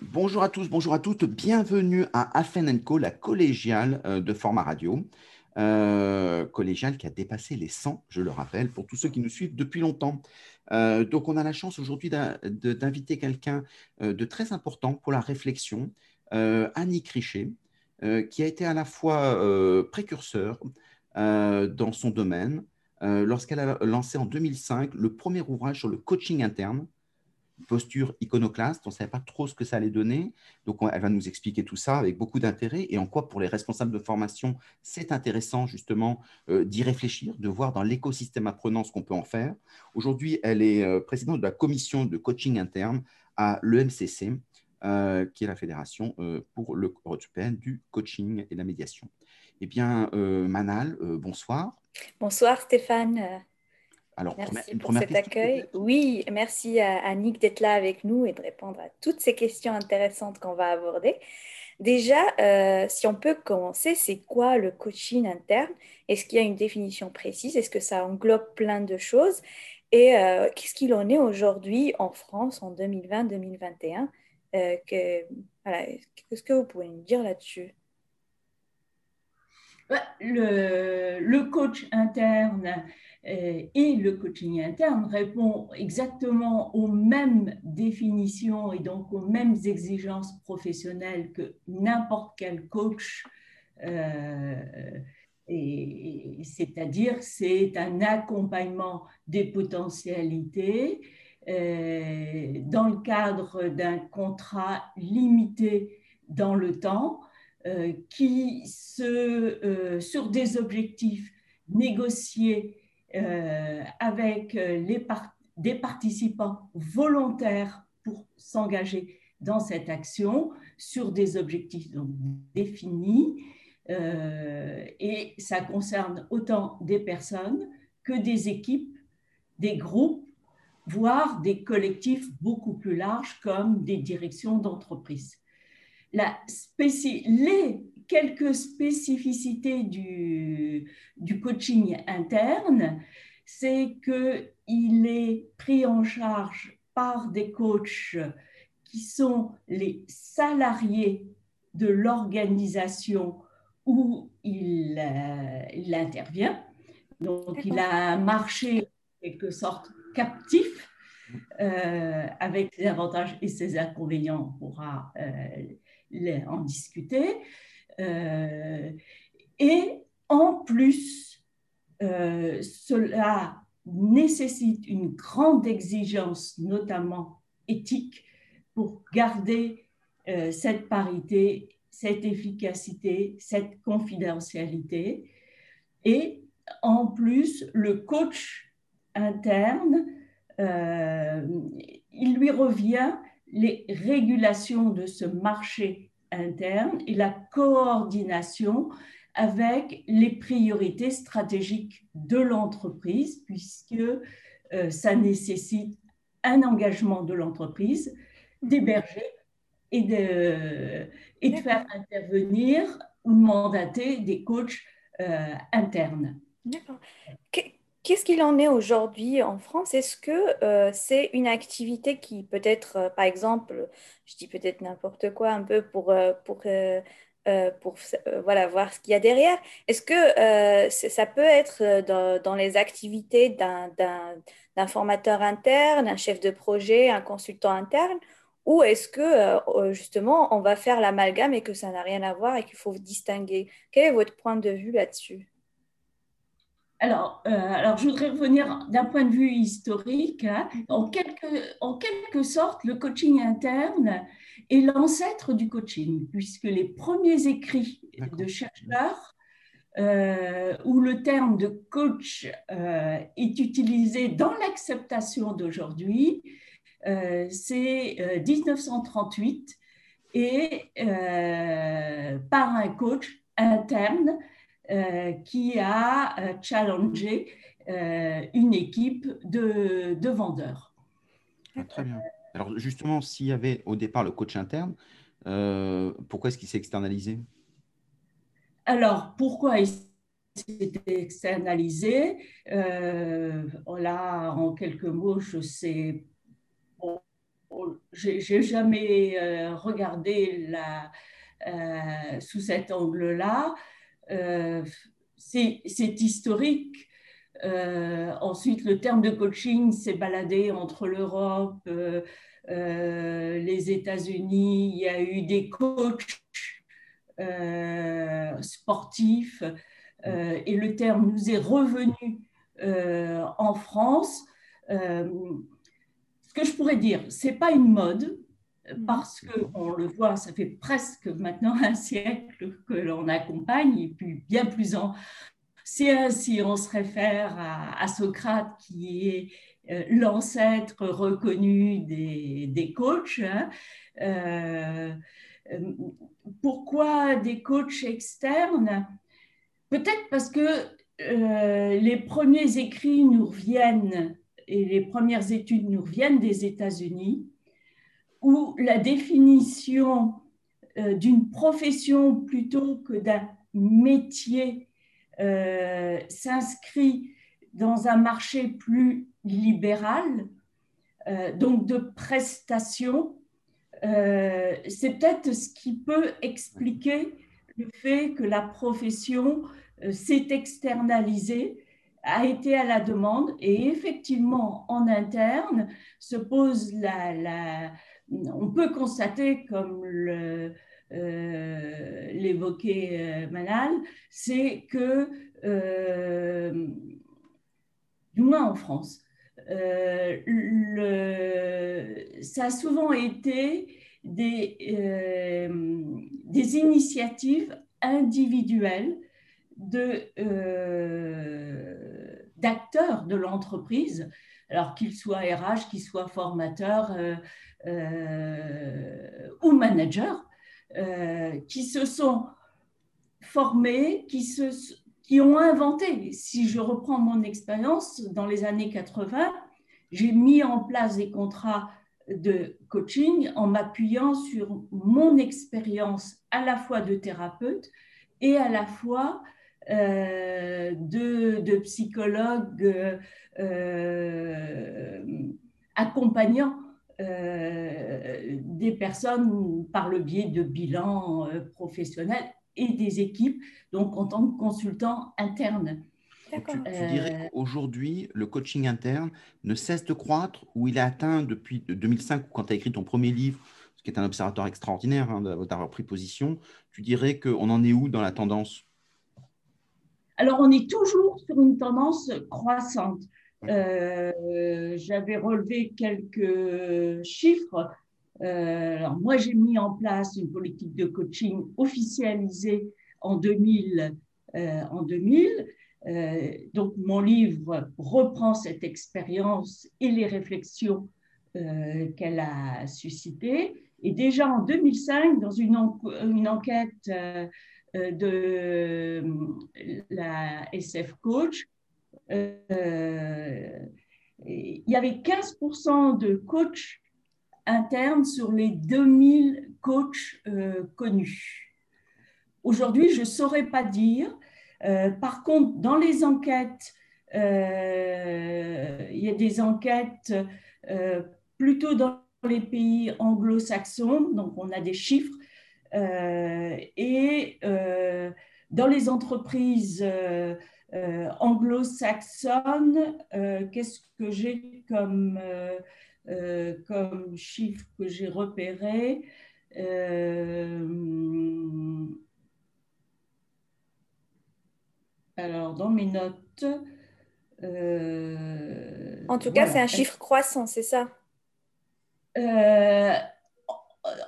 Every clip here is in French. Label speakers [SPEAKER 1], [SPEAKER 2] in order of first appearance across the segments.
[SPEAKER 1] Bonjour à tous, bonjour à toutes. Bienvenue à Afen Co, la collégiale euh, de format radio. Euh, collégiale qui a dépassé les 100, je le rappelle, pour tous ceux qui nous suivent depuis longtemps. Euh, donc, on a la chance aujourd'hui d'inviter quelqu'un de très important pour la réflexion, Annie Crichet, qui a été à la fois précurseur dans son domaine, lorsqu'elle a lancé en 2005 le premier ouvrage sur le coaching interne, posture iconoclaste. On ne savait pas trop ce que ça allait donner. Donc, elle va nous expliquer tout ça avec beaucoup d'intérêt et en quoi, pour les responsables de formation, c'est intéressant justement euh, d'y réfléchir, de voir dans l'écosystème apprenant ce qu'on peut en faire. Aujourd'hui, elle est euh, présidente de la commission de coaching interne à l'EMCC, qui est la fédération pour le européenne du coaching et de la médiation. Eh bien, Manal, bonsoir.
[SPEAKER 2] Bonsoir Stéphane. Alors, merci pour cet accueil. Oui, merci à, Nick d'être là avec nous et de répondre à toutes ces questions intéressantes qu'on va aborder. Déjà, euh, si on peut commencer, c'est quoi le coaching interne? Est-ce qu'il y a une définition précise? Est-ce que ça englobe plein de choses? Et euh, qu'est-ce qu'il en est aujourd'hui en France en 2020-2021 euh, Qu'est-ce que vous pouvez nous dire là-dessus?
[SPEAKER 3] Bah, le, coach interne euh, et le coaching interne répond exactement aux mêmes définitions et donc aux mêmes exigences professionnelles que n'importe quel coach. Euh, c'est-à-dire c'est un accompagnement des potentialités euh, dans le cadre d'un contrat limité dans le temps qui, se, euh, sur des objectifs négociés euh, avec des participants volontaires pour s'engager dans cette action sur des objectifs définis. et ça concerne autant des personnes que des équipes, des groupes, voire des collectifs beaucoup plus larges comme des directions d'entreprise la les quelques spécificités du, du coaching interne, c'est qu'il est pris en charge par des coachs qui sont les salariés de l'organisation où il, euh, il, intervient. Donc, il a un marché en quelque sorte captif, euh, avec ses avantages et ses inconvénients, on pourra euh, en discuter. Euh, et en plus, euh, cela nécessite une grande exigence, notamment éthique, pour garder euh, cette parité, cette efficacité, cette confidentialité. Et en plus, le coach interne, il lui revient les régulations de ce marché interne et la coordination avec les priorités stratégiques de l'entreprise, puisque euh, ça nécessite un engagement de l'entreprise d'héberger et de, et de faire intervenir ou mandater des coachs euh, internes.
[SPEAKER 2] D'accord. Qu'est-ce qu'il en est aujourd'hui en France? Est-ce que euh, c'est une activité qui peut-être, euh, par exemple, je dis peut-être n'importe quoi un peu pour, euh, pour, pour voilà, voir ce qu'il y a derrière. Est-ce que ça peut être dans, dans les activités d'un formateur interne, un chef de projet, un consultant interne? Ou est-ce que justement on va faire l'amalgame et que ça n'a rien à voir et qu'il faut distinguer? Quel est votre point de vue là-dessus?
[SPEAKER 3] Alors, euh, alors, je voudrais revenir d'un point de vue historique. Hein. En, quelque, en quelque sorte, le coaching interne est l'ancêtre du coaching, puisque les premiers écrits de chercheurs euh, où le terme de coach euh, est utilisé dans l'acceptation d'aujourd'hui, c'est 1938 et par un coach interne qui a euh, challengé euh, une équipe de, vendeurs.
[SPEAKER 1] Ah, très bien. Alors justement, s'il y avait au départ le coach interne, pourquoi est-ce qu'il s'est externalisé?
[SPEAKER 3] Alors, pourquoi c'était externalisé? Euh, là, en quelques mots, je sais. j'ai jamais euh, regardé la, euh, sous cet angle-là. C'est historique. ensuite, le terme de coaching s'est baladé entre l'Europe, les États-Unis. Il y a eu des coachs sportifs euh, et le terme nous est revenu euh, en France. Euh, ce que je pourrais dire, c'est pas une mode, parce qu'on le voit, ça fait presque maintenant un siècle que l'on accompagne, et puis bien plus en. Ainsi, on se réfère à, Socrate, qui est l'ancêtre reconnu des, des coachs. Hein. pourquoi des coachs externes? Peut-être parce que euh, les premiers écrits nous reviennent et les premières études nous reviennent des États-Unis, où la définition euh, d'une profession plutôt que d'un métier euh, s'inscrit dans un marché plus libéral, donc de prestations. C'est peut-être ce qui peut expliquer le fait que la profession euh, s'est externalisé, a été à la demande et effectivement en interne se pose la, on peut constater comme euh, l'évoquait euh, Manal, c'est que du moins en France, ça a souvent été des, initiatives individuelles euh, d'acteurs de, l'entreprise, alors qu'ils soient RH, qu'ils soient formateurs euh, euh, ou managers, qui se sont formés, qui, se, qui ont inventé. Si je reprends mon expérience, dans les années 80, j'ai mis en place des contrats de coaching en m'appuyant sur mon expérience à la fois de thérapeute et à la fois euh, de, psychologues euh, accompagnant euh, des personnes par le biais de bilans professionnels et des équipes, donc en tant que consultant interne.
[SPEAKER 1] Tu, dirais qu'aujourd'hui, le coaching interne ne cesse de croître ou il a atteint depuis 2005, quand tu as écrit ton premier livre, ce qui est un observateur extraordinaire hein, d'avoir pris position, tu dirais qu'on en est où dans la tendance?
[SPEAKER 3] Alors, on est toujours sur une tendance croissante. Euh, j'avais relevé quelques chiffres. Euh, alors, moi, j'ai mis en place une politique de coaching officialisée en 2000. Euh, en 2000. donc, mon livre reprend cette expérience et les réflexions qu'elle a suscitées. Et déjà en 2005, dans une, enquête de la SF Coach, il y avait 15% de coachs internes sur les 2000 coachs connus. Aujourd'hui, je ne saurais pas dire. par contre, dans les enquêtes, il y a des enquêtes plutôt dans les pays anglo-saxons, donc on a des chiffres euh, et euh, dans les entreprises euh, anglo-saxonnes, qu'est-ce que j'ai comme, comme chiffre que j'ai repéré? Alors, dans mes notes.
[SPEAKER 2] en tout cas, c'est un chiffre croissant, c'est ça?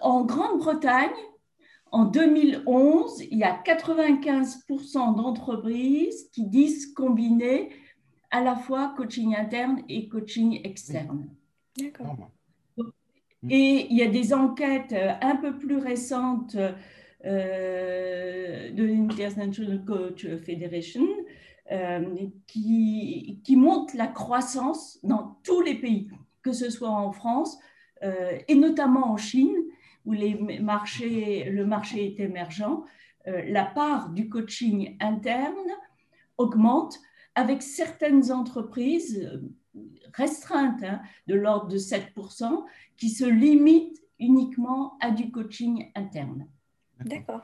[SPEAKER 3] En Grande-Bretagne, en 2011, il y a 95% d'entreprises qui disent combiner à la fois coaching interne et coaching externe. D'accord. Et il y a des enquêtes euh, un peu plus récentes euh, de l'International Coach Federation euh, qui, qui montrent la croissance dans tous les pays, que ce soit en France et notamment en Chine, où les marchés, le marché est émergent, euh, la part du coaching interne augmente avec certaines entreprises restreintes hein, de l'ordre de 7% qui se limitent uniquement à du coaching interne.
[SPEAKER 2] D'accord.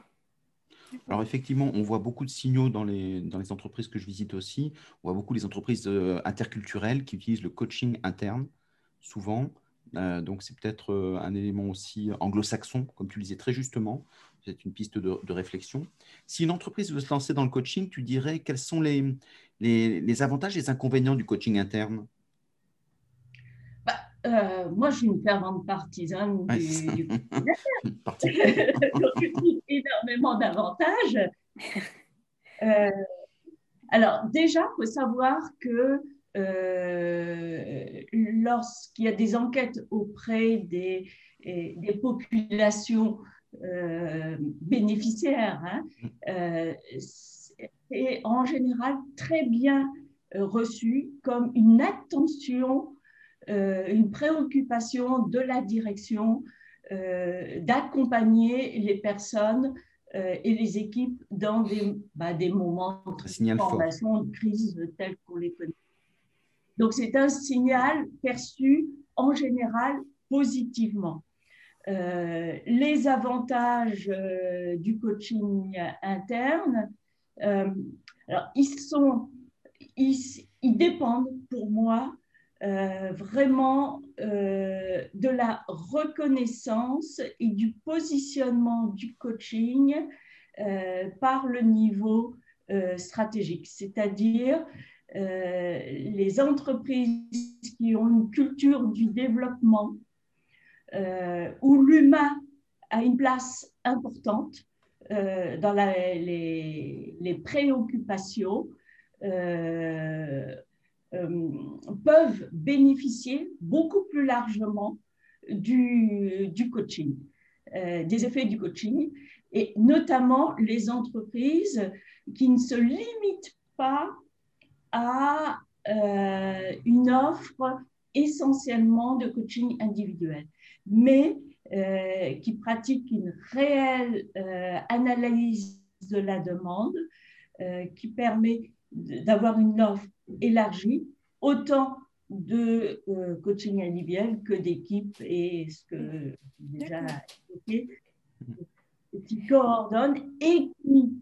[SPEAKER 1] Alors effectivement, on voit beaucoup de signaux dans les, dans les entreprises que je visite aussi. On voit beaucoup les entreprises euh, interculturelles qui utilisent le coaching interne, souvent. Euh, donc c'est peut-être euh, un élément aussi anglo-saxon, comme tu le disais très justement. C'est une piste de, de, réflexion. Si une entreprise veut se lancer dans le coaching, tu dirais quels sont les, les, les avantages et les inconvénients du coaching interne?
[SPEAKER 3] Euh, moi, je suis une fervente partisane du, du énormément d'avantages. Euh, alors, déjà, il faut savoir que lorsqu'il y a des enquêtes auprès des, des populations bénéficiaires, hein, c'est en général très bien reçu comme une attention euh, une préoccupation de la direction euh, d'accompagner les personnes euh, et les équipes dans des, bah, des moments de formation, de crise tels qu'on les connaît. Donc, c'est un signal perçu en général positivement. les avantages du coaching interne, alors, ils, sont, ils, ils dépendent pour moi euh, vraiment euh, de la reconnaissance et du positionnement du coaching euh, par le niveau stratégique, c'est-à-dire les entreprises qui ont une culture du développement où l'humain a une place importante dans les, préoccupations euh, peuvent bénéficier beaucoup plus largement du, coaching, euh, des effets du coaching, et notamment les entreprises qui ne se limitent pas à euh, une offre essentiellement de coaching individuel, mais qui pratiquent une réelle analyse de la demande qui permet d'avoir une offre élargie, autant de euh, coaching individuel que d'équipe et ce que déjà évoqué, qui coordonne et qui,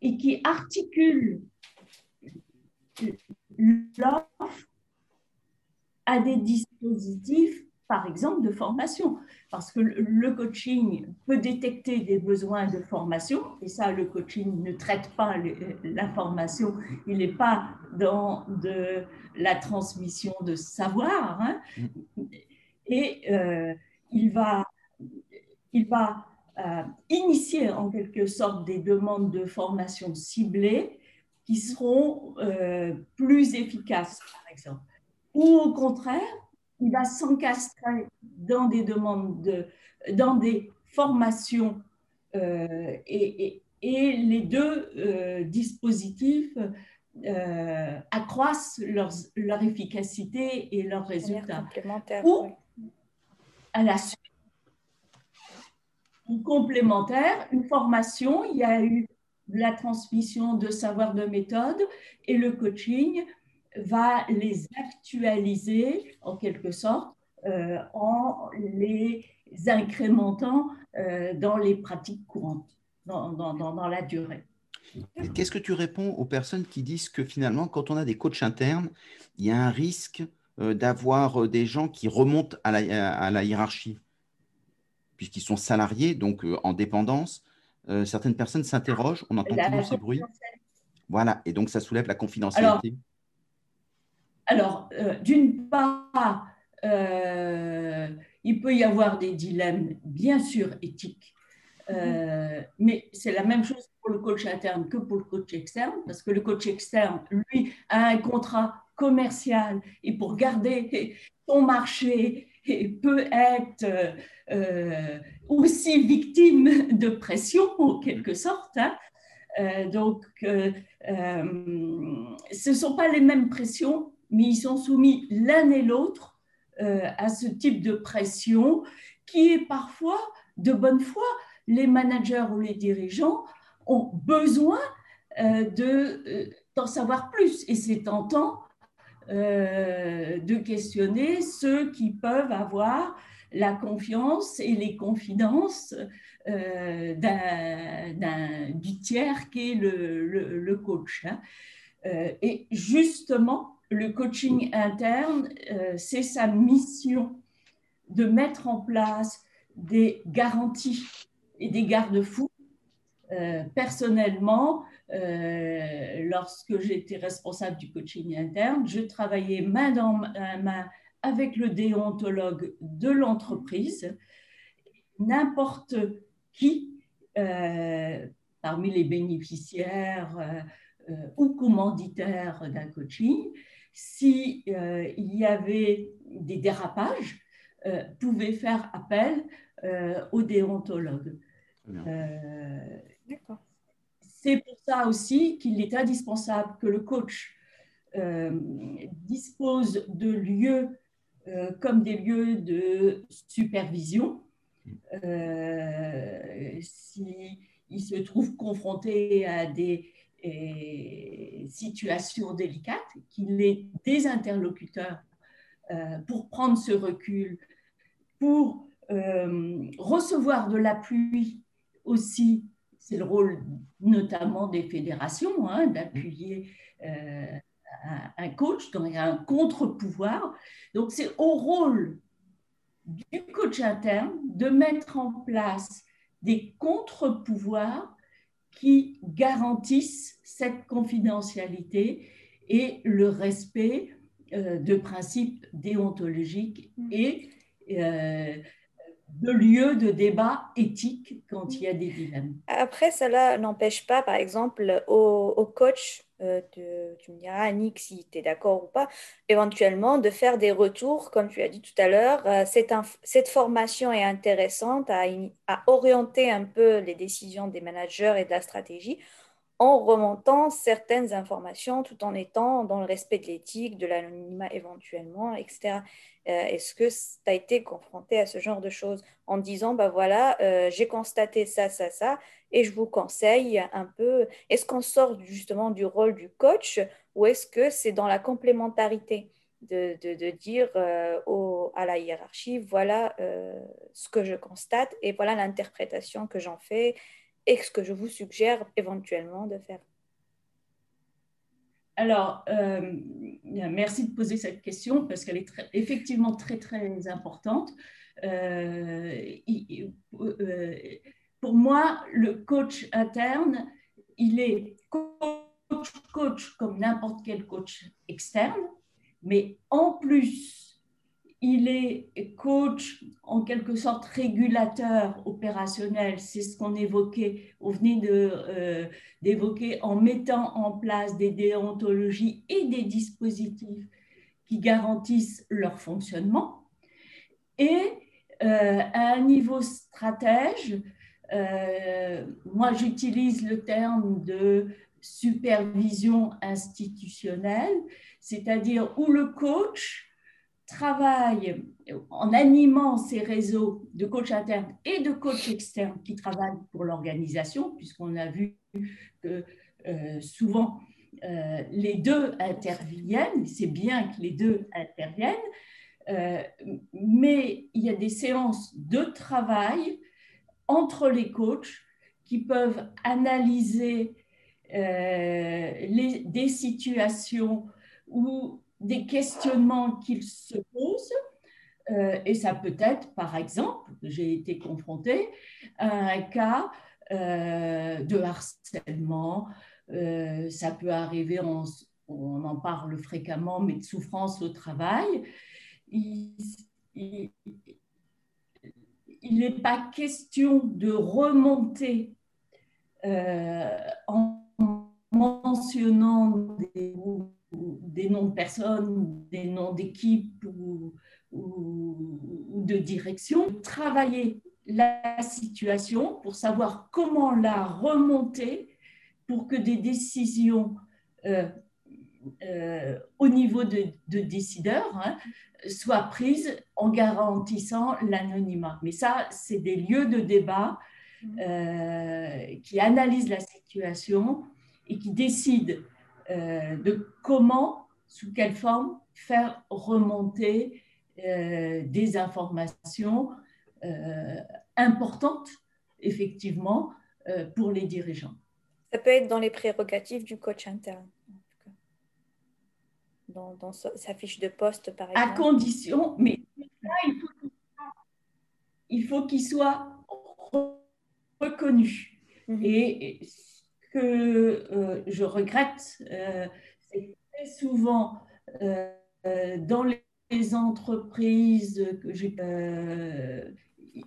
[SPEAKER 3] et qui articule l'offre à des dispositifs par exemple, de formation. Parce que le coaching peut détecter des besoins de formation, et ça, le coaching ne traite pas la formation, il n'est pas dans de la transmission de savoir, hein. et euh, il va, il va euh, initier en quelque sorte des demandes de formation ciblées qui seront euh, plus efficaces, par exemple. Ou au contraire, il va s'encastrer dans des demandes, de, dans des formations euh, et, et, les deux euh, dispositifs accroissent leur, leur, efficacité et leurs résultats. Ou à la suite, ou complémentaire, une formation, il y a eu la transmission de savoir de méthode et le coaching va les actualiser en quelque sorte euh, en les incrémentant euh, dans les pratiques courantes, dans, la durée.
[SPEAKER 1] Qu'est-ce que tu réponds aux personnes qui disent que finalement, quand on a des coachs internes, il y a un risque euh, d'avoir des gens qui remontent à la hiérarchie, puisqu'ils sont salariés, donc en dépendance Certaines personnes s'interrogent, on entend toujours ces bruits. Voilà, et donc ça soulève la confidentialité.
[SPEAKER 3] Alors, euh, d'une part, euh, il peut y avoir des dilemmes, bien sûr, éthiques, euh, mais c'est la même chose pour le coach interne que pour le coach externe, parce que le coach externe, lui, a un contrat commercial et pour garder son marché, peut être aussi victime de pression, en quelque sorte. Hein. donc, ce ne sont pas les mêmes pressions mais ils sont soumis l'un et l'autre euh, à ce type de pression qui est parfois de bonne foi. Les managers ou les dirigeants ont besoin euh, de, euh, d'en savoir plus. Et c'est tentant de questionner ceux qui peuvent avoir la confiance et les confidences euh, du tiers qui est le, coach. Hein. Euh, et justement, le coaching interne, euh, c'est sa mission de mettre en place des garanties et des garde-fous. Personnellement, lorsque j'étais responsable du coaching interne, je travaillais main dans main avec le déontologue de l'entreprise. N'importe qui, euh, parmi les bénéficiaires euh, euh, ou commanditaires d'un coaching, s'il il y avait des dérapages, pouvait faire appel au déontologue. C'est pour ça aussi qu'il est indispensable que le coach dispose de lieux comme des lieux de supervision. Euh, s'il se trouve confronté à des situations délicates, qu'il ait des interlocuteurs euh, pour prendre ce recul, pour euh, recevoir de l'appui aussi, c'est le rôle notamment des fédérations, hein, d'appuyer un coach dans un contre-pouvoir. Donc c'est au rôle du coach interne de mettre en place des contre-pouvoirs qui garantissent cette confidentialité et le respect euh, de principes déontologiques et euh, de lieux de débat éthique quand il y a des dilemmes.
[SPEAKER 2] Après, cela n'empêche pas, par exemple, au, coach euh, tu me diras, Annick, si tu es d'accord ou pas, éventuellement de faire des retours, comme tu as dit tout à l'heure. Euh, cette, formation est intéressante à, orienter un peu les décisions des managers et de la stratégie en remontant certaines informations tout en étant dans le respect de l'éthique, de l'anonymat éventuellement, etc. Euh, est-ce que tu as été confronté à ce genre de choses en disant, bah voilà, j'ai constaté ça, ça, ça, et je vous conseille un peu, est-ce qu'on sort justement du rôle du coach ou est-ce que c'est dans la complémentarité de, de, dire euh, à la hiérarchie, voilà euh, ce que je constate et voilà l'interprétation que j'en fais et ce que je vous suggère éventuellement de faire.
[SPEAKER 3] Alors, euh, merci de poser cette question parce qu'elle est effectivement très, très importante. Pour moi, le coach interne, il est coach, coach comme n'importe quel coach externe, mais en plus, il est coach en quelque sorte régulateur opérationnel. C'est ce qu'on évoquait, on venait euh, d'évoquer en mettant en place des déontologies et des dispositifs qui garantissent leur fonctionnement. Et euh, à un niveau stratège, euh, moi, j'utilise le terme de supervision institutionnelle, c'est-à-dire où le coach travaille en animant ses réseaux de coach interne et de coach externe qui travaillent pour l'organisation, puisqu'on a vu que euh, souvent euh, les deux interviennent, c'est bien que les deux interviennent, mais il y a des séances de travail entre les coachs qui peuvent analyser euh, les, des situations ou des questionnements qu'ils se posent. Euh, et ça peut être, par exemple, j'ai été confrontée à un cas euh, de harcèlement. ça peut arriver, on, on, en parle fréquemment, mais de souffrance au travail. Il, n'est pas question de remonter euh, en mentionnant des, noms de personnes, des noms d'équipes ou, de direction, travailler la situation pour savoir comment la remonter pour que des décisions euh, euh, au niveau de, décideurs hein, soient prises en garantissant l'anonymat. Mais ça, c'est des lieux de débat mmh. euh, qui analysent la situation et qui décident de comment, sous quelle forme faire remonter des informations importantes, effectivement, pour les dirigeants.
[SPEAKER 2] Ça peut être dans les prérogatives du coach interne dans, sa fiche de poste, par exemple
[SPEAKER 3] À condition, mais il faut qu'il soit reconnu. Et ce que euh, je regrette, euh, c'est très souvent euh, dans les entreprises que j'ai,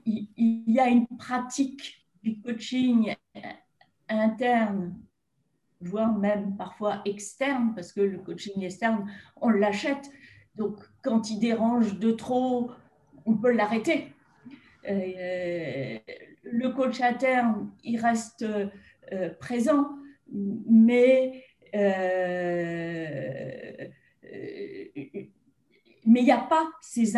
[SPEAKER 3] il, il y a une pratique du coaching interne voire même parfois externe, parce que le coaching externe, on l'achète. Donc, quand il dérange de trop, on peut l'arrêter. Le coach interne, il reste euh, présent, mais euh, mais il n'y a pas ces,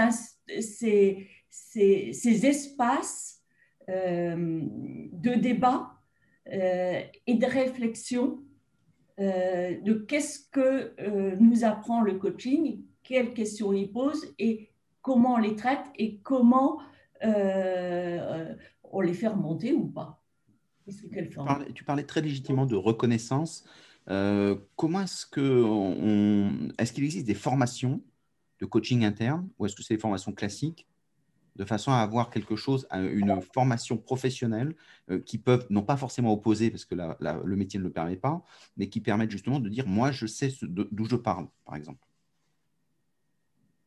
[SPEAKER 3] ces, ces, ces espaces de débat et de réflexion euh, de qu'est-ce que euh, nous apprend le coaching, quelles questions il pose et comment on les traite et comment euh, on les fait remonter ou pas.
[SPEAKER 1] Tu parlais, très légitimement de reconnaissance. comment est-ce que est-ce qu'il existe des formations de coaching interne ou est-ce que c'est des formations classiques de façon à avoir quelque chose, une formation professionnelle euh, qui peuvent, non pas forcément opposer, parce que le métier ne le permet pas, mais qui permettent justement de dire, moi, je sais d'où je parle, par exemple?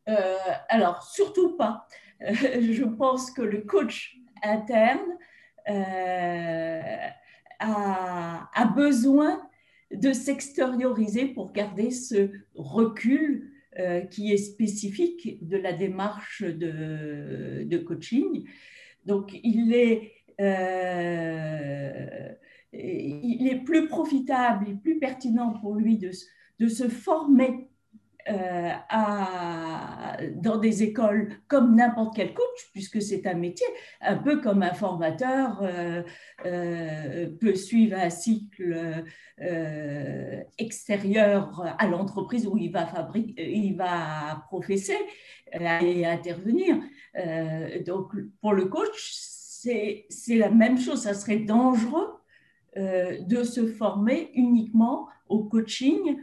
[SPEAKER 3] Euh, alors, surtout pas. Euh, je pense que le coach interne a, a, besoin de s'extérioriser pour garder ce recul euh, qui est spécifique de la démarche de, coaching. Donc, il est, euh, il est plus profitable et plus pertinent pour lui de, de se former euh, dans des écoles comme n'importe quel coach, puisque c'est un métier, un peu comme un formateur euh, euh, peut suivre un cycle extérieur à l'entreprise où il va, il va professer et intervenir. donc, pour le coach, c'est la même chose. Ça serait dangereux de se former uniquement au coaching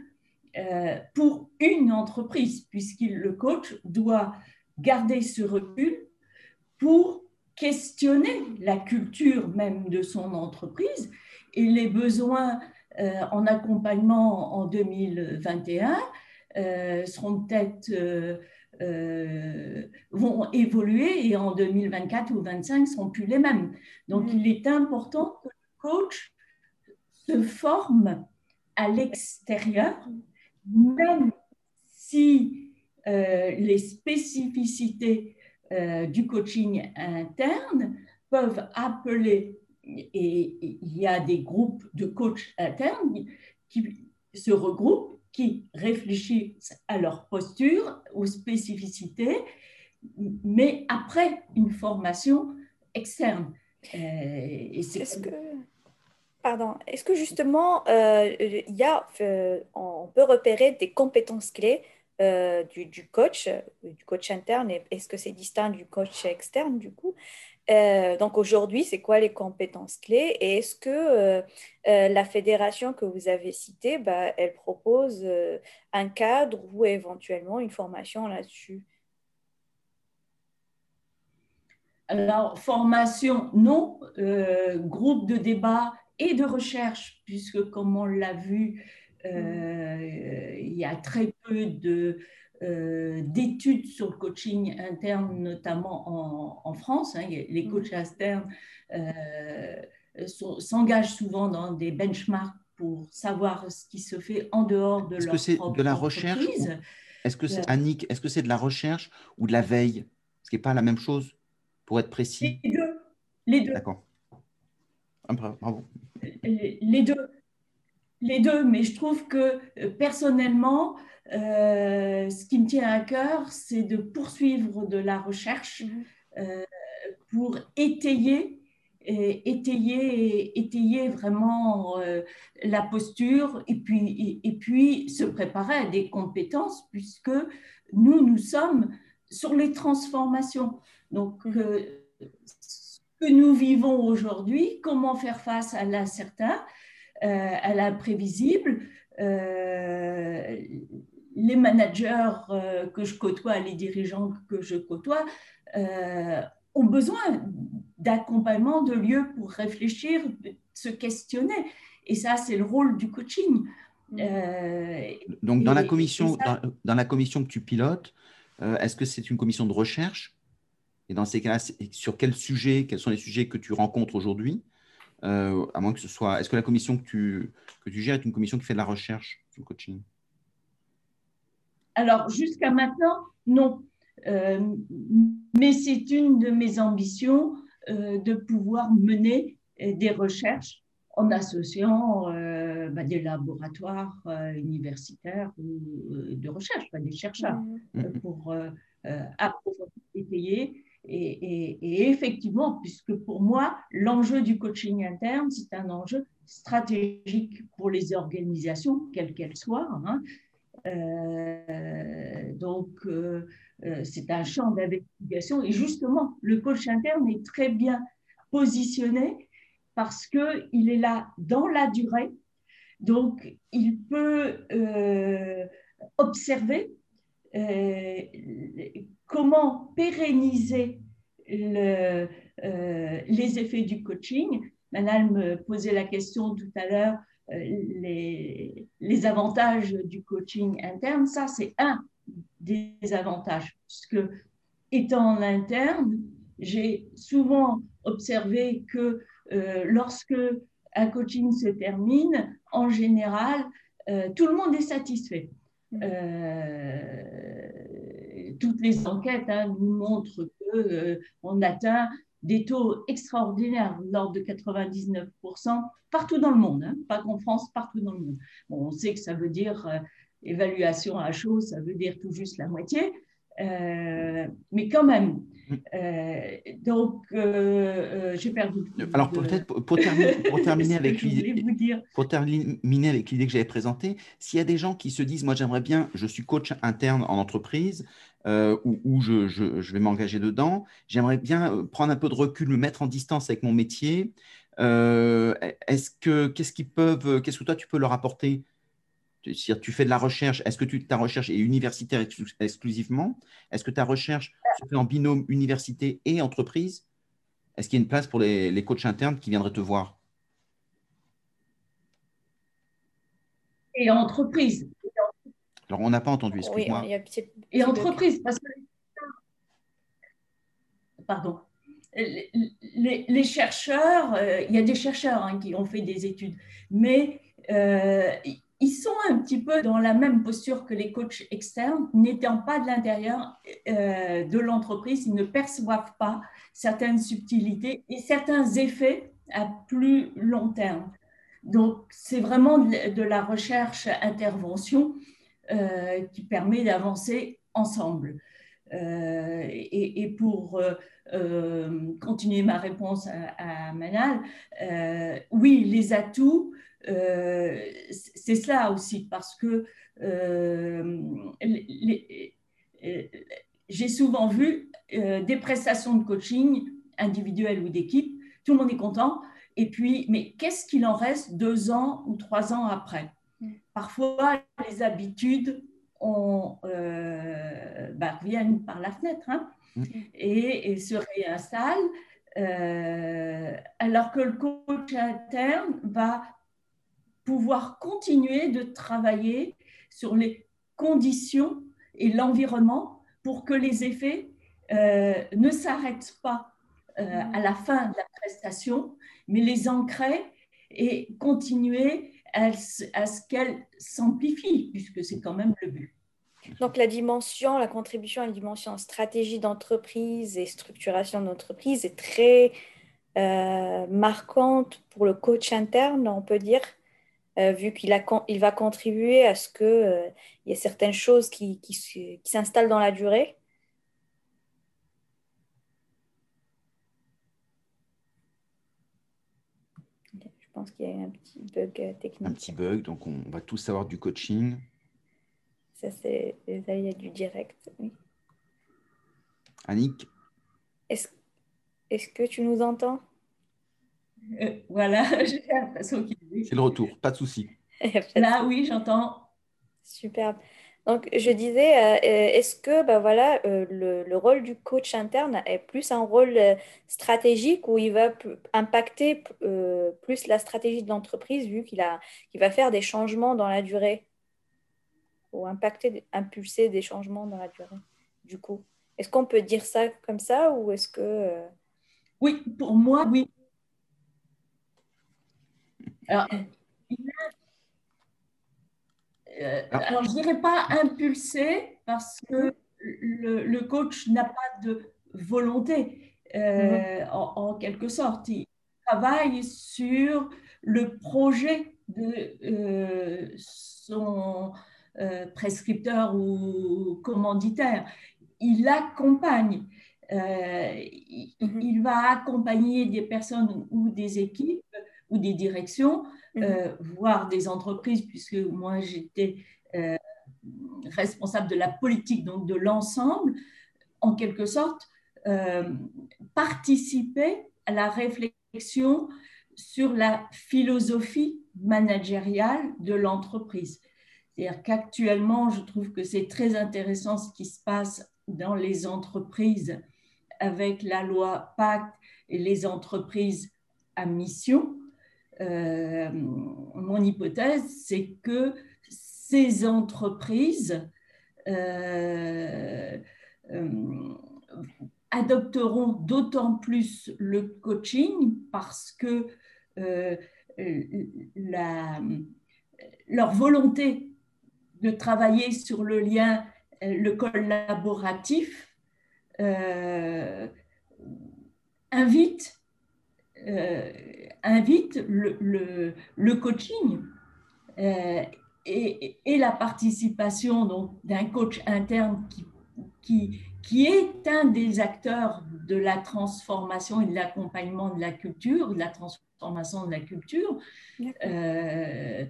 [SPEAKER 3] euh, pour une entreprise, puisqu'il le coach doit garder ce recul pour questionner la culture même de son entreprise et les besoins euh, en accompagnement en 2021 euh, seront peut-être vont évoluer et en 2024 ou 2025 seront plus les mêmes. Donc mm. il est important que le coach se forme à l'extérieur même si euh, les spécificités euh, du coaching interne peuvent appeler, et il y a des groupes de coachs internes qui se regroupent, qui réfléchissent à leur posture, aux spécificités, mais après une formation externe.
[SPEAKER 2] Euh, et c'est que Pardon. Est-ce que justement, euh, y a, euh, on peut repérer des compétences clés euh, du, coach, du coach interne, est-ce que c'est distinct du coach externe du coup? Donc aujourd'hui, c'est quoi les compétences clés? Et est-ce que la fédération que vous avez citée, bah, elle propose un cadre ou éventuellement une formation là-dessus?
[SPEAKER 3] Alors, formation, non. groupe de débat et de recherche, puisque comme on l'a vu, euh, il y a très peu de, euh, d'études sur le coaching interne, notamment en, France. Hein. Les mm. coachs externes euh, s'engagent souvent dans des benchmarks pour savoir ce qui se fait en dehors de
[SPEAKER 1] est-ce
[SPEAKER 3] leur
[SPEAKER 1] que c'est de la recherche Est-ce que c'est Annick Est-ce que c'est de la recherche ou de la veille? Ce qui n'est pas la même chose, pour être précis.
[SPEAKER 3] Les deux. Les deux.
[SPEAKER 1] D'accord. Ah, bravo
[SPEAKER 3] les deux. Les deux, mais je trouve que euh, personnellement, euh, ce qui me tient à cœur, c'est de poursuivre de la recherche mhm. euh, pour étayer étayer, étayer vraiment euh, la posture et puis, et, puis se préparer à des compétences puisque nous, nous sommes sur les transformations. Donc, mmh. euh, ce que nous vivons aujourd'hui, comment faire face à l'incertain, euh, à l'imprévisible, les managers que je côtoie, les dirigeants que je côtoie, ont besoin d'accompagnement, de lieux pour réfléchir, se questionner. Et ça, c'est le rôle du coaching.
[SPEAKER 1] Euh, Donc, dans, la commission, dans, la commission que tu pilotes, euh, est-ce que c'est une commission de recherche? Et dans ces cas-là, sur quels sujets, quels sont les sujets que tu rencontres aujourd'hui euh, À moins que ce soit. Est-ce que la commission que tu, que tu gères est une commission qui fait de la recherche sur le coaching?
[SPEAKER 3] Alors, jusqu'à maintenant, non. mais c'est une de mes ambitions euh, de pouvoir mener euh, des recherches en associant euh, bah, des laboratoires universitaires ou de recherche, pas des chercheurs, mmh. pour approfondir, étayer. Et, effectivement, puisque pour moi, l'enjeu du coaching interne, c'est un enjeu stratégique pour les organisations, quelles qu'elles soient. Hein. donc, euh, c'est un champ d'investigation. Et justement, le coach interne est très bien positionné parce qu'il est là dans la durée. Donc, il peut euh, observer euh, comment pérenniser les effets du coaching. Manal me posait la question tout à l'heure, les, les, avantages du coaching interne. Ça, c'est un des avantages, puisque étant en interne, j'ai souvent observé que euh, lorsque un coaching se termine, en général, euh, tout le monde est satisfait. Euh, toutes les enquêtes hein, nous montrent qu'on atteint des taux extraordinaires, l'ordre de 99%, partout dans le monde, hein, pas qu'en France, partout dans le monde. on sait que ça veut dire évaluation à chaud, ça veut dire tout juste la moitié, euh, mais quand même. Euh, donc, euh, j'ai perdu.
[SPEAKER 1] Alors, peut-être pour, terminer, pour terminer avec l'idée, pour terminer avec l'idée que j'avais présentée, s'il y a des gens qui se disent, moi, j'aimerais bien, je suis coach interne en entreprise, où, je, vais m'engager dedans, j'aimerais bien prendre un peu de recul, me mettre en distance avec mon métier. est-ce que qu'est-ce qu'ils peuvent, qu'est-ce que toi tu peux leur apporter? Tu fais de la recherche, est-ce que ta recherche est universitaire exclusivement? Est-ce que ta recherche se fait en binôme université et entreprise? Est-ce qu'il y a une place pour les, coachs internes qui viendraient te voir?
[SPEAKER 3] Et entreprise.
[SPEAKER 1] Alors, on n'a pas entendu, excuse-moi.
[SPEAKER 3] et entreprise, parce que. Pardon. Les, chercheurs, euh, il y a des chercheurs hein, qui ont fait des études, mais euh, ils sont un petit peu dans la même posture que les coachs externes, n'étant pas de l'intérieur euh, de l'entreprise, ils ne perçoivent pas certaines subtilités et certains effets à plus long terme. Donc, c'est vraiment de la recherche-intervention euh, qui permet d'avancer ensemble. Euh, et, pour continuer ma réponse à, Manal, oui, les atouts, euh, c'est cela aussi, parce que euh, j'ai souvent vu euh, des prestations de coaching individuelles ou d'équipe, tout le monde est content, et puis, mais qu'est-ce qu'il en reste deux ans ou trois ans après? Parfois, les habitudes on, bah, reviennent par la fenêtre hein, mm. et, se réinstallent, alors que le coach interne va pouvoir continuer de travailler sur les conditions et l'environnement pour que les effets euh, ne s'arrêtent pas euh, à la fin de la prestation, mais les ancrer et continuer à, ce qu'elles s'amplifient, puisque c'est quand même le but.
[SPEAKER 2] Donc la dimension, la contribution à la dimension stratégie d'entreprise et structuration d'entreprise est très euh, marquante pour le coach interne, on peut dire. Euh, vu qu'il il va contribuer à ce qu'il euh, y ait certaines choses qui, s'installent dans la durée. Pense qu'il y a un petit bug technique.
[SPEAKER 1] Un petit bug, donc on va tous savoir du coaching.
[SPEAKER 2] Ça, c'est les aléas du direct, oui.
[SPEAKER 1] Annick?
[SPEAKER 2] Est-ce est que tu nous entends?
[SPEAKER 3] Euh, Voilà, j'ai l'impression qu'il
[SPEAKER 1] C'est le retour, pas de souci.
[SPEAKER 3] Là, oui, j'entends.
[SPEAKER 2] Superbe. Donc, je disais, euh, euh, est-ce que bah, voilà, le, le, rôle du coach interne est plus un rôle stratégique où il va impacter plus la stratégie de l'entreprise vu qu'il va faire des changements dans la durée ou impacter, impulser des changements dans la durée du coup? Est-ce qu'on peut dire ça comme ça ou est-ce que...
[SPEAKER 3] Oui, pour moi, oui. Alors, euh, alors, je ne dirais pas impulser parce que le, coach n'a pas de volonté, euh, mhm. en, quelque sorte. Il travaille sur le projet de euh, son prescripteur ou commanditaire. Il l'accompagne. Mhm. il, va accompagner des personnes ou des équipes ou des directions, euh, voire des entreprises, puisque moi j'étais euh, responsable de la politique, donc de l'ensemble, en quelque sorte, euh, participer à la réflexion sur la philosophie managériale de l'entreprise. C'est-à-dire qu'actuellement, je trouve que c'est très intéressant ce qui se passe dans les entreprises avec la loi Pacte et les entreprises à mission, euh, mon hypothèse, c'est que ces entreprises euh, euh, adopteront d'autant plus le coaching parce que leur volonté de travailler sur le lien, le collaboratif, invite invite le, le, coaching euh, et, et, la participation d'un coach interne qui, qui, qui, est un des acteurs de la transformation et de l'accompagnement de la culture, de la transformation de la culture, euh,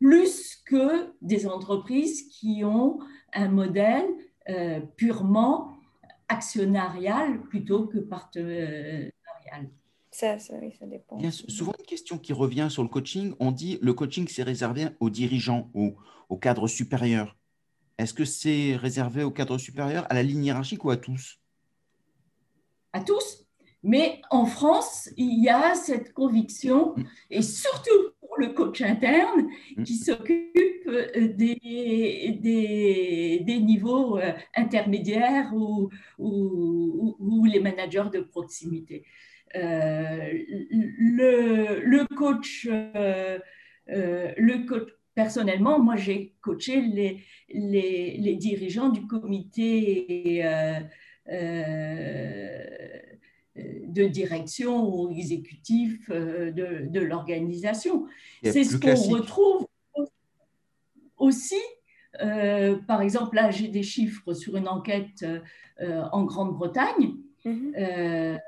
[SPEAKER 3] plus que des entreprises qui ont un modèle euh, purement actionnarial plutôt que partenarial.
[SPEAKER 2] Ça,
[SPEAKER 1] souvent une question qui revient sur le coaching. On dit le coaching, c'est réservé aux dirigeants, aux, au cadres supérieurs. Est-ce que c'est réservé au cadre supérieur, à la ligne hiérarchique ou à tous?
[SPEAKER 3] À tous. Mais en France, il y a cette conviction, mm. et surtout pour le coach interne, mm. qui s'occupe euh, des, des, des, niveaux euh, intermédiaires ou, ou, ou, les managers de proximité. Euh, le, le, coach, euh, euh, le coach, personnellement, moi j'ai coaché les, les, les, dirigeants du comité de direction ou exécutif de, de l'organisation. C'est ce qu'on retrouve aussi. par exemple, là, j'ai des chiffres sur une enquête en Grande-Bretagne. Mm-hmm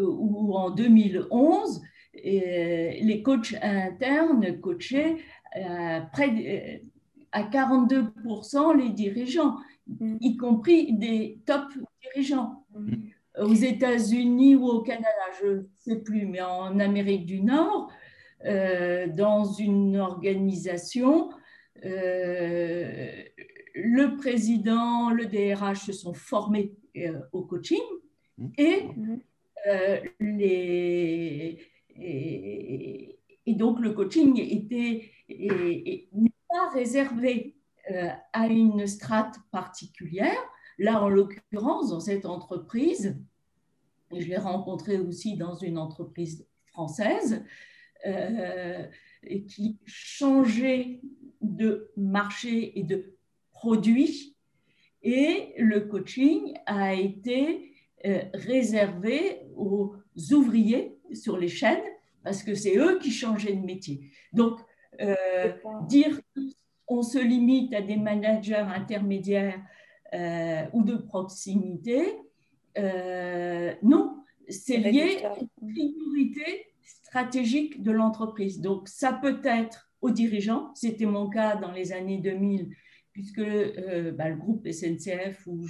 [SPEAKER 3] où en 2011, les coachs internes coachaient euh, près à 42% les dirigeants, mm. y compris des top dirigeants. Mm. Aux États-Unis ou au Canada, je ne sais plus, mais en Amérique du Nord, euh, dans une organisation, euh, le président, le DRH se sont formés au coaching mm. et euh, et, donc le coaching était n'est pas réservé euh, à une strate particulière. Là, en l'occurrence, dans cette entreprise, je l'ai rencontré aussi dans une entreprise française, euh, qui changeait de marché et de produit. Et le coaching a été réservé aux ouvriers sur les chaînes parce que c'est eux qui changeaient de métier. Donc, euh, dire qu'on se limite à des managers intermédiaires euh, ou de proximité, non, c'est lié à une priorité stratégique de l'entreprise. Donc, ça peut être aux dirigeants, c'était mon cas dans les années 2000, puisque euh, bah, le groupe SNCF où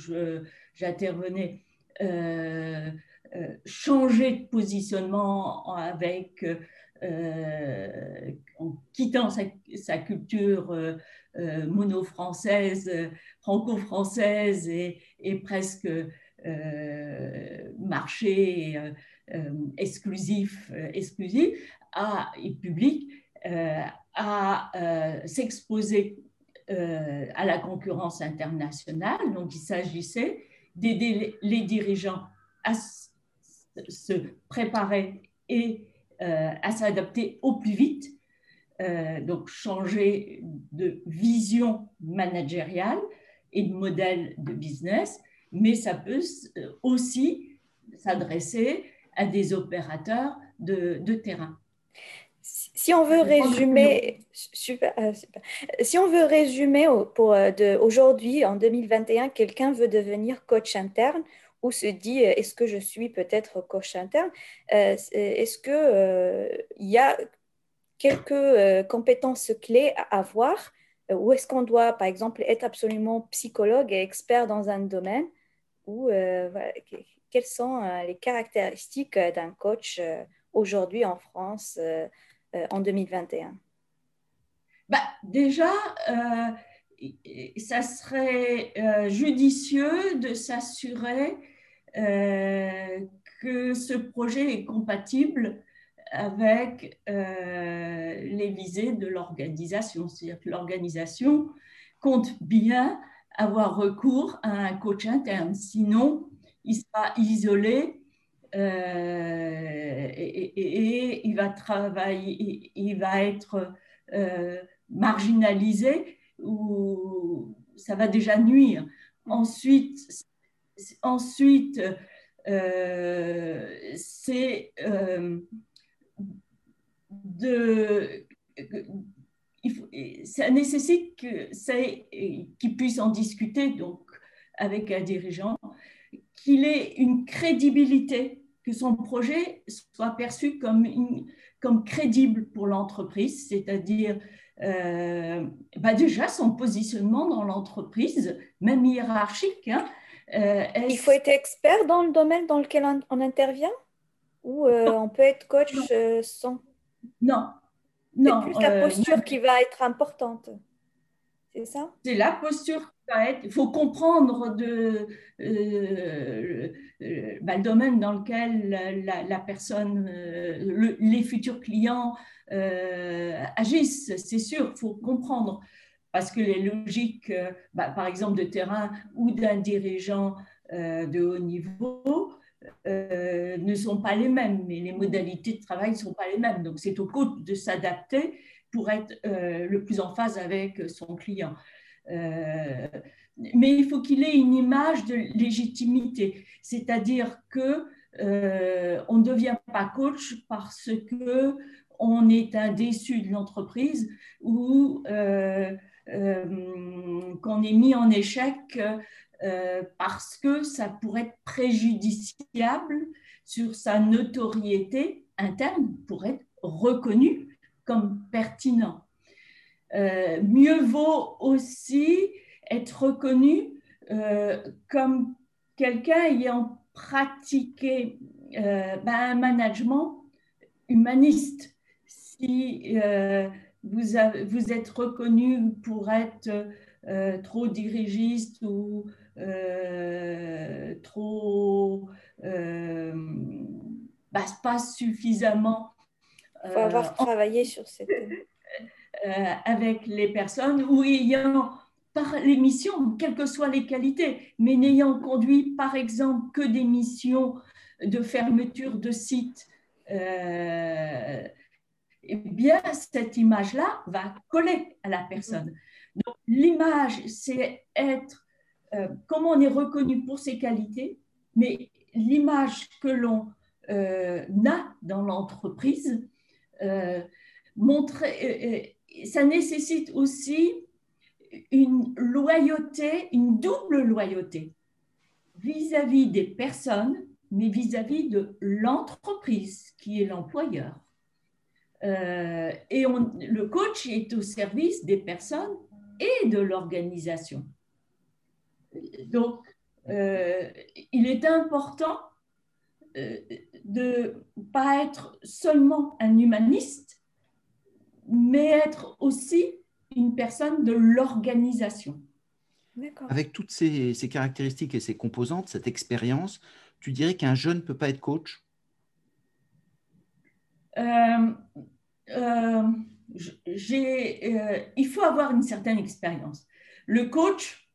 [SPEAKER 3] j'intervenais euh, euh, changeait de positionnement en quittant sa, culture mono-française, franco-française et, presque marché exclusif, exclusif à, et public à euh, s'exposer euh, à la concurrence internationale. Donc, il s'agissait d'aider les dirigeants à se préparer et euh, à s'adapter au plus vite. donc, changer de vision managériale et de modèle de business, mais ça peut aussi s'adresser à des opérateurs de, de terrain.
[SPEAKER 2] Si on veut résumer, euh, Si on veut résumer pour euh, aujourd'hui, en 2021, quelqu'un veut devenir coach interne ou se dit euh, est-ce que je suis peut-être coach interne Est-ce qu'il il y a quelques compétences clés à avoir ou est-ce qu'on doit, par exemple, être absolument psychologue et expert dans un domaine ou quelles sont les caractéristiques d'un coach aujourd'hui en France euh, en 2021
[SPEAKER 3] bah, Déjà, euh, ça serait euh, judicieux de s'assurer que ce projet est compatible avec les visées de l'organisation. C'est-à-dire que l'organisation compte bien avoir recours à un coach interne. Sinon, il sera isolé euh, et, il va travailler, il va être euh, marginalisé ou ça va déjà nuire. Ensuite, ensuite euh, c'est de ça nécessite qu'il puisse en discuter donc avec un dirigeant, qu'il ait une crédibilité que son projet soit perçu comme, comme crédible pour l'entreprise, c'est-à-dire euh, bah déjà son positionnement dans l'entreprise, même hiérarchique. Hein,
[SPEAKER 2] euh, Il faut être expert dans le domaine dans lequel on, intervient ou euh, on peut être coach sans?
[SPEAKER 3] Non. non.
[SPEAKER 2] C'est plus la posture qui va être importante. C'est ça?
[SPEAKER 3] C'est la posture il faut comprendre de, euh, bah, le domaine dans lequel la, personne, euh, les futurs clients euh, agissent, c'est sûr, il faut comprendre. Parce que les logiques, bah, par exemple, de terrain ou d'un dirigeant de haut niveau, ne sont pas les mêmes, mais les modalités de travail ne sont pas les mêmes. Donc, c'est au coach de s'adapter pour être le plus en phase avec son client. Euh, mais il faut qu'il ait une image de légitimité, c'est-à-dire que euh, on ne devient pas coach parce que on est un déçu de l'entreprise ou euh, qu'on est mis en échec parce que ça pourrait être préjudiciable sur sa notoriété interne pour être reconnu comme pertinent. Euh, mieux vaut aussi être reconnu euh, comme quelqu'un ayant pratiqué euh, ben, un management humaniste. Si vous, vous, êtes reconnu pour être trop dirigiste ou trop bah, pas suffisamment.
[SPEAKER 2] Faut avoir travaillé sur cette
[SPEAKER 3] euh, avec les personnes ou ayant par les missions, quelles que soient les qualités, mais n'ayant conduit par exemple que des missions de fermeture de sites, euh, eh bien cette image-là va coller à la personne. Donc l'image, c'est être, euh, comment on est reconnu pour ses qualités, mais l'image que l'on a dans l'entreprise, montrer ça nécessite aussi une loyauté, une double loyauté vis-à-vis des personnes, mais vis-à-vis de l'entreprise qui est l'employeur. Et le coach est au service des personnes et de l'organisation. Donc, il est important de ne pas être seulement un humaniste, mais être aussi une personne de l'organisation.
[SPEAKER 1] Avec toutes ces, caractéristiques et ces composantes, cette expérience, tu dirais qu'un jeune ne peut pas être coach?
[SPEAKER 3] euh, euh, euh, Il faut avoir une certaine expérience. Le coach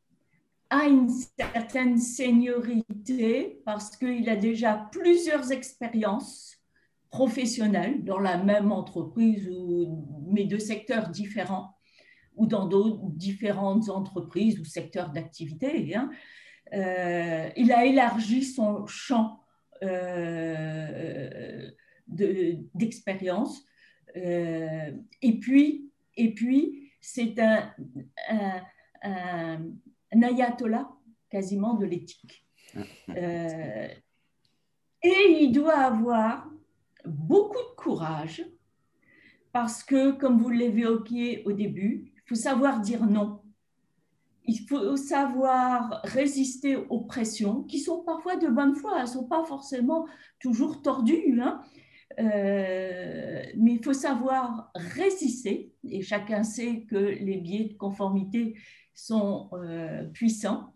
[SPEAKER 3] a une certaine seniorité parce qu'il a déjà plusieurs expériences professionnelles dans la même entreprise, mais de secteurs différents ou dans d'autres différentes entreprises ou secteurs d'activité. Hein. Euh, il a élargi son champ euh, d'expérience. Euh, et puis, et puis c'est un, un, un, ayatollah quasiment de l'éthique. et il doit avoir beaucoup de courage parce que, comme vous l'évoquiez au début, il faut savoir dire non. Il faut savoir résister aux pressions qui sont parfois de bonne foi, elles ne sont pas forcément toujours tordues, hein. Euh, mais il faut savoir résister, et chacun sait que les biais de conformité sont euh, puissants.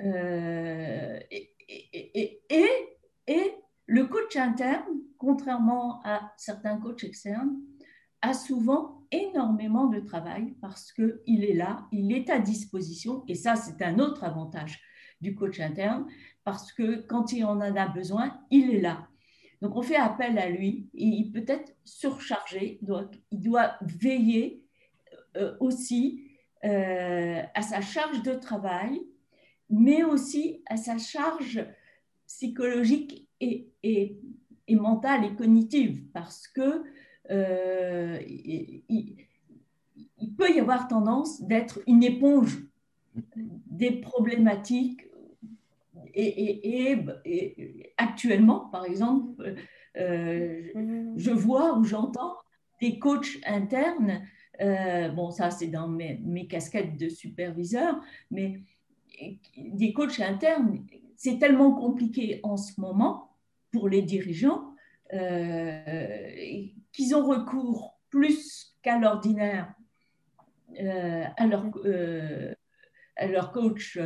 [SPEAKER 3] Euh, et, et, le coach interne, contrairement à certains coachs externes, a souvent énormément de travail parce qu'il est là, il est à disposition. Et ça, c'est un autre avantage du coach interne parce que quand il en a besoin, il est là. Donc, on fait appel à lui et il peut être surchargé. Donc, il doit veiller euh, aussi euh, à sa charge de travail, mais aussi à sa charge psychologique et, mentale et cognitive parce que euh, il, peut y avoir tendance d'être une éponge des problématiques. Et, actuellement, par exemple, euh, je vois ou j'entends des coachs internes, euh, bon ça c'est dans mes, casquettes de superviseur, mais des coachs internes, c'est tellement compliqué en ce moment pour les dirigeants euh, qu'ils ont recours plus qu'à l'ordinaire à, leur, leur coach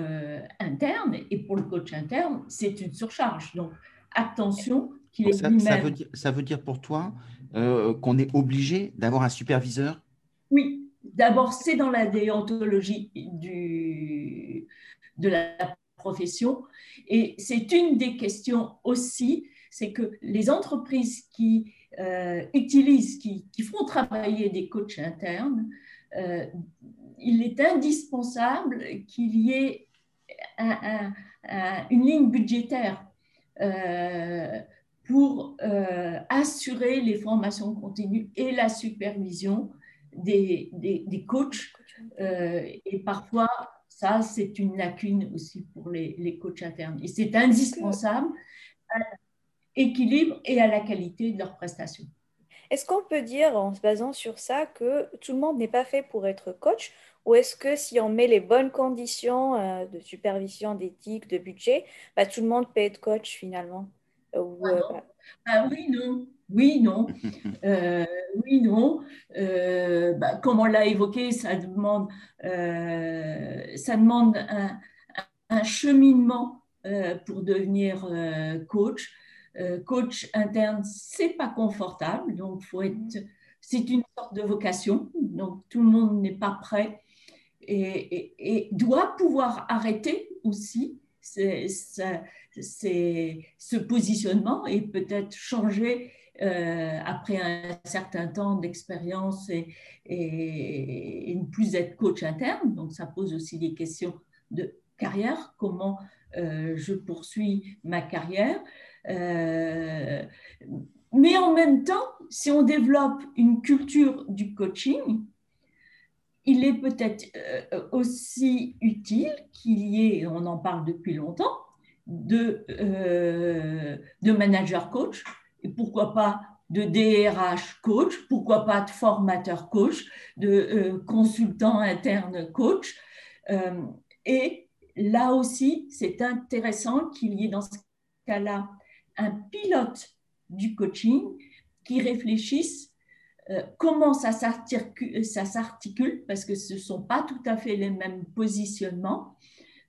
[SPEAKER 3] interne. Et pour le coach interne, c'est une surcharge. Donc, attention qu'il est
[SPEAKER 1] ça, ça, veut dire, ça veut dire pour toi qu'on est obligé d'avoir un superviseur?
[SPEAKER 3] Oui. D'abord, c'est dans la déontologie du, de la profession. Et c'est une des questions aussi c'est que les entreprises qui euh, utilisent, qui, font travailler des coachs internes, euh, il est indispensable qu'il y ait une ligne budgétaire euh, pour assurer les formations continues et la supervision des, des, coachs. et parfois, ça, c'est une lacune aussi pour les, les coachs internes. Et c'est indispensable équilibre et à la qualité de leurs prestations.
[SPEAKER 2] Est-ce qu'on peut dire, en se basant sur ça, que tout le monde n'est pas fait pour être coach? Ou est-ce que si on met les bonnes conditions euh, de supervision, d'éthique, de budget, bah, tout le monde peut être coach finalement?
[SPEAKER 3] Euh, euh, ah bah Oui, non. Oui, non. oui, non. Bah, comme on l'a évoqué, ça demande, ça demande un, un cheminement pour devenir coach. Euh, coach interne, c'est pas confortable, donc faut être, c'est une sorte de vocation, donc tout le monde n'est pas prêt et, doit pouvoir arrêter aussi ce positionnement et peut-être changer euh, après un certain temps d'expérience et, et, ne plus être coach interne. Donc ça pose aussi des questions de carrière, comment euh, je poursuis ma carrière. Euh, mais en même temps, si on développe une culture du coaching, il est peut-être euh, aussi utile qu'il y ait, on en parle depuis longtemps, de, euh, manager coach, et pourquoi pas de DRH coach, pourquoi pas de formateur coach, de consultant interne coach. Et là aussi, c'est intéressant qu'il y ait dans ce cas-là un pilote du coaching qui réfléchisse euh, comment ça s'articule, parce que ce ne sont pas tout à fait les mêmes positionnements,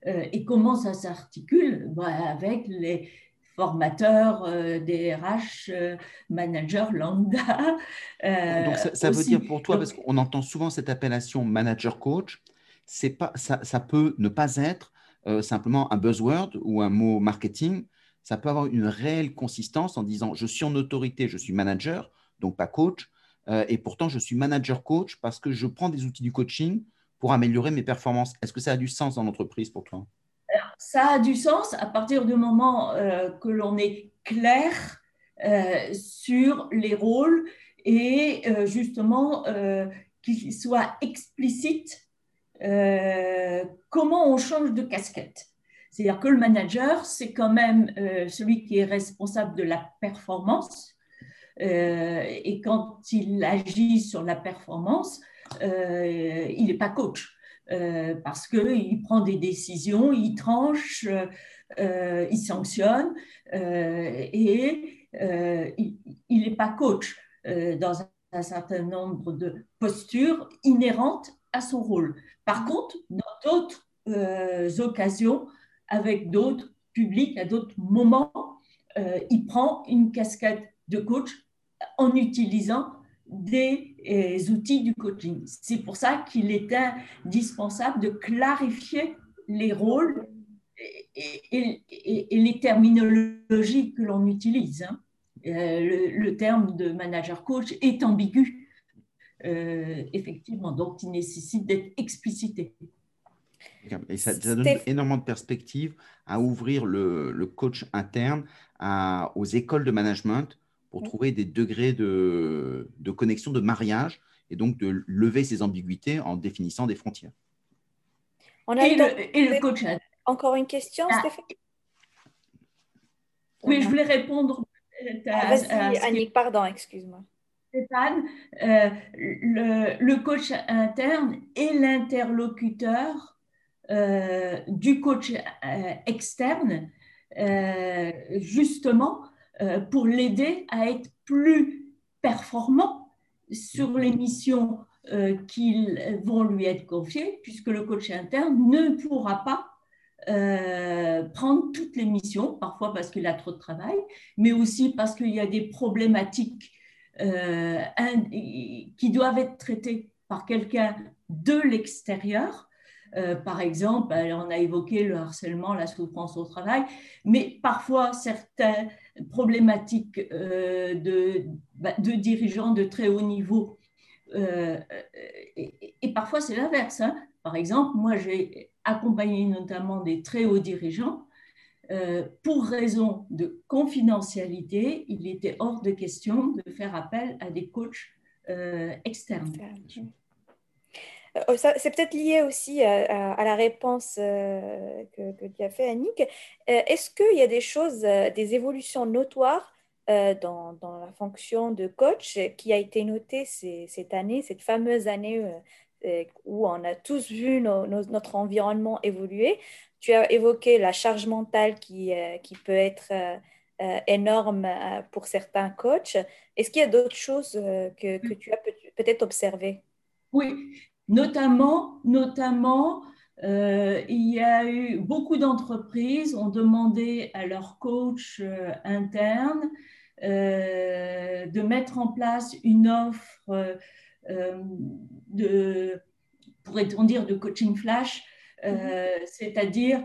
[SPEAKER 3] et comment ça s'articule bah, avec les, formateurs, euh, DRH, euh, manager lambda.
[SPEAKER 1] Euh, Donc ça, veut dire pour toi, parce qu'on entend souvent cette appellation manager coach, c'est pas, ça, ça, peut ne pas être simplement un buzzword ou un mot marketing. Ça peut avoir une réelle consistance en disant je suis en autorité, je suis manager, donc pas coach, et pourtant je suis manager coach parce que je prends des outils du coaching pour améliorer mes performances. Est-ce que ça a du sens dans l'entreprise pour toi?
[SPEAKER 3] Ça a du sens à partir du moment euh, que l'on est clair euh, sur les rôles et euh, justement qu'il soit explicite comment on change de casquette. C'est-à-dire que le manager, c'est quand même celui qui est responsable de la performance. et quand il agit sur la performance, il n'est pas coach. Euh, parce qu'il prend des décisions, il tranche, euh, il sanctionne et il n'est pas coach dans un, certain nombre de postures inhérentes à son rôle. Par contre, dans d'autres occasions, avec d'autres publics, à d'autres moments, il prend une casquette de coach en utilisant des euh, outils du coaching. C'est pour ça qu'il est indispensable de clarifier les rôles et, les terminologies que l'on utilise. Hein. Euh, le, terme de manager coach est ambigu, euh, effectivement, donc il nécessite d'être explicité.
[SPEAKER 1] Et ça, donne énormément de perspectives à ouvrir le, coach interne aux écoles de management pour trouver des degrés de, connexion, de mariage, et donc de lever ces ambiguïtés en définissant des frontières.
[SPEAKER 3] On a et, le, coach.
[SPEAKER 2] Encore une question, ah. Stéphane?
[SPEAKER 3] Oui, je voulais répondre.
[SPEAKER 2] À, ah, Annick, pardon, excuse-moi.
[SPEAKER 3] Stéphane, euh, le, coach interne est l'interlocuteur du coach euh, externe, justement euh, pour l'aider à être plus performant sur les missions euh, qu'ils vont lui être confiées, puisque le coach interne ne pourra pas euh, prendre toutes les missions, parfois parce qu'il a trop de travail, mais aussi parce qu'il y a des problématiques qui doivent être traitées par quelqu'un de l'extérieur. Par exemple, on a évoqué le harcèlement, la souffrance au travail, mais parfois certains problématiques euh, de, bah, de, dirigeants de très haut niveau. Euh, et, parfois, c'est l'inverse. Hein. Par exemple, moi, j'ai accompagné notamment des très hauts dirigeants. Euh, pour raison de confidentialité, il était hors de question de faire appel à des coachs externes.
[SPEAKER 2] Euh, c'est peut-être lié aussi à, la réponse euh, que, tu as fait, Annick. Euh, est-ce qu'il y a des choses, des évolutions notoires dans, la fonction de coach qui a été notée cette année, cette fameuse année où on a tous vu notre environnement évoluer? Tu as évoqué la charge mentale qui, qui peut être énorme pour certains coachs. Est-ce qu'il y a d'autres choses que, que tu as peut-être observées?
[SPEAKER 3] Oui, Notamment, notamment euh, il y a eu beaucoup d'entreprises ont demandé à leur coach euh, interne euh, de mettre en place une offre de, pourrait-on dire, de coaching flash, mm-hmm. c'est-à-dire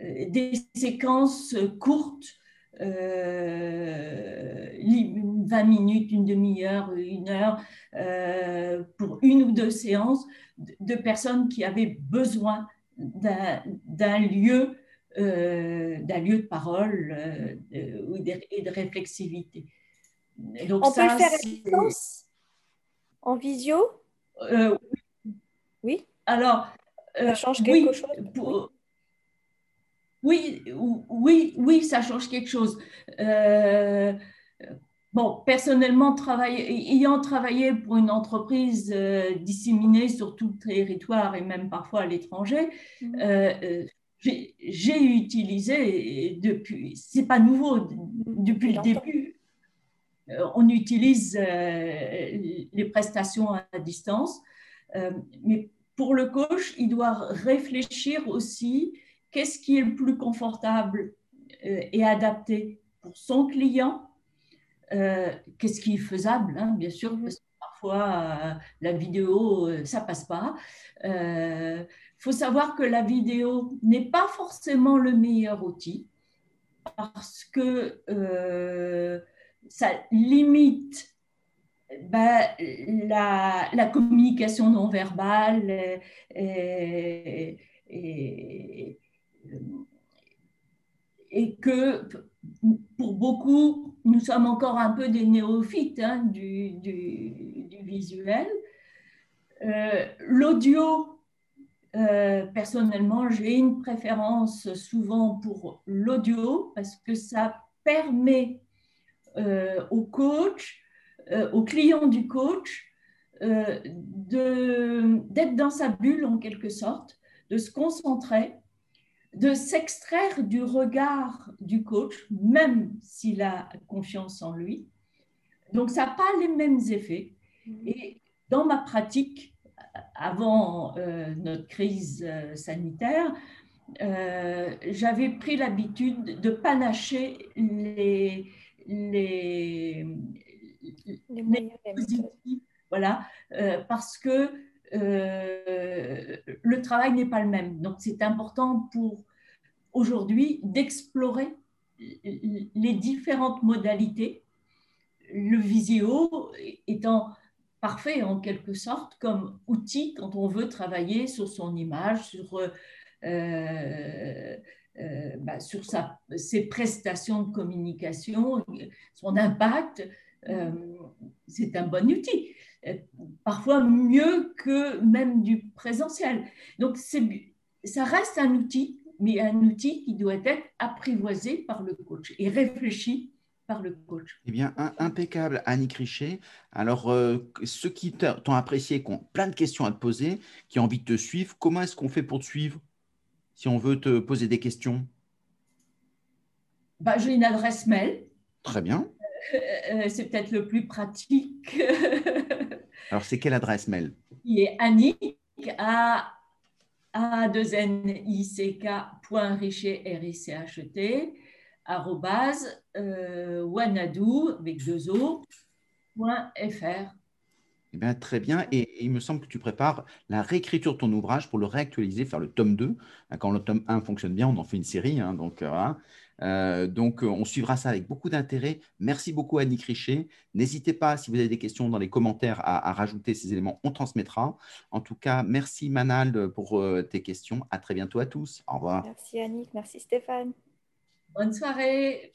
[SPEAKER 3] des séquences courtes 20 minutes, une demi-heure, une heure, euh, pour une ou deux séances de personnes qui avaient besoin d'un lieu, euh, d'un lieu de parole euh, et de réflexivité.
[SPEAKER 2] Donc On peut le faire à distance En visio? Oui.
[SPEAKER 3] Alors,
[SPEAKER 2] ça change quelque chose
[SPEAKER 3] oui, oui, oui, ça change quelque chose. Bon, personnellement, ayant travaillé pour une entreprise euh, disséminée sur tout le territoire et même parfois à l'étranger, mmh. euh, euh, j'ai utilisé depuis, c'est pas nouveau, depuis le début, on utilise les prestations à distance, mais pour le coach, il doit réfléchir aussi qu'est-ce qui est le plus confortable et adapté pour son client euh, qu'est-ce qui est faisable, hein, bien sûr, parce que parfois euh, la vidéo, euh, ça passe pas. Il faut savoir que la vidéo n'est pas forcément le meilleur outil parce que ça limite ben, la, communication non verbale et que pour beaucoup, nous sommes encore un peu des néophytes hein, du, du, visuel. Euh, l'audio, euh, personnellement, j'ai une préférence souvent pour l'audio parce que ça permet euh, au coach, au client du coach, d'être dans sa bulle en quelque sorte, de se concentrer de s'extraire du regard du coach, même s'il a confiance en lui. Donc, ça n'a pas les mêmes effets. Mm-hmm. Et dans ma pratique, avant euh, notre crise euh, sanitaire, euh, j'avais pris l'habitude de panacher les, les, les, voilà, parce que euh, le travail n'est pas le même. Donc c'est important pour aujourd'hui d'explorer les différentes modalités, le visio étant parfait en quelque sorte comme outil quand on veut travailler sur son image, sur, euh, euh, bah, ses prestations de communication, son impact. c'est un bon outil parfois mieux que même du présentiel. Donc, ça reste un outil, mais un outil qui doit être apprivoisé par le coach et réfléchi par le coach.
[SPEAKER 1] Eh bien, impeccable, Annick Richet. Alors, euh, ceux qui t'ont apprécié, qui ont plein de questions à te poser, qui ont envie de te suivre, comment est-ce qu'on fait pour te suivre si on veut te poser des questions?
[SPEAKER 3] Bah, J'ai une adresse mail.
[SPEAKER 1] Très bien.
[SPEAKER 3] Euh, euh, c'est peut-être le plus pratique.
[SPEAKER 1] Alors, c'est quelle adresse mail?
[SPEAKER 3] Il est Annick à a 2 n i c k e arrobase euh, wanadou avec deux o fr.
[SPEAKER 1] Eh bien, très bien. Et, il me semble que tu prépares la réécriture de ton ouvrage pour le réactualiser, faire le tome 2. Quand le tome 1 fonctionne bien, on en fait une série. Hein, donc, voilà. Euh, donc, euh, on suivra ça avec beaucoup d'intérêt. Merci beaucoup, Annick Richet. N'hésitez pas, si vous avez des questions dans les commentaires, à, rajouter ces éléments. On transmettra. En tout cas, merci, Manal, pour euh, tes questions. À très bientôt à tous. Au revoir.
[SPEAKER 2] Merci, Annick. Merci, Stéphane.
[SPEAKER 3] Bonne soirée.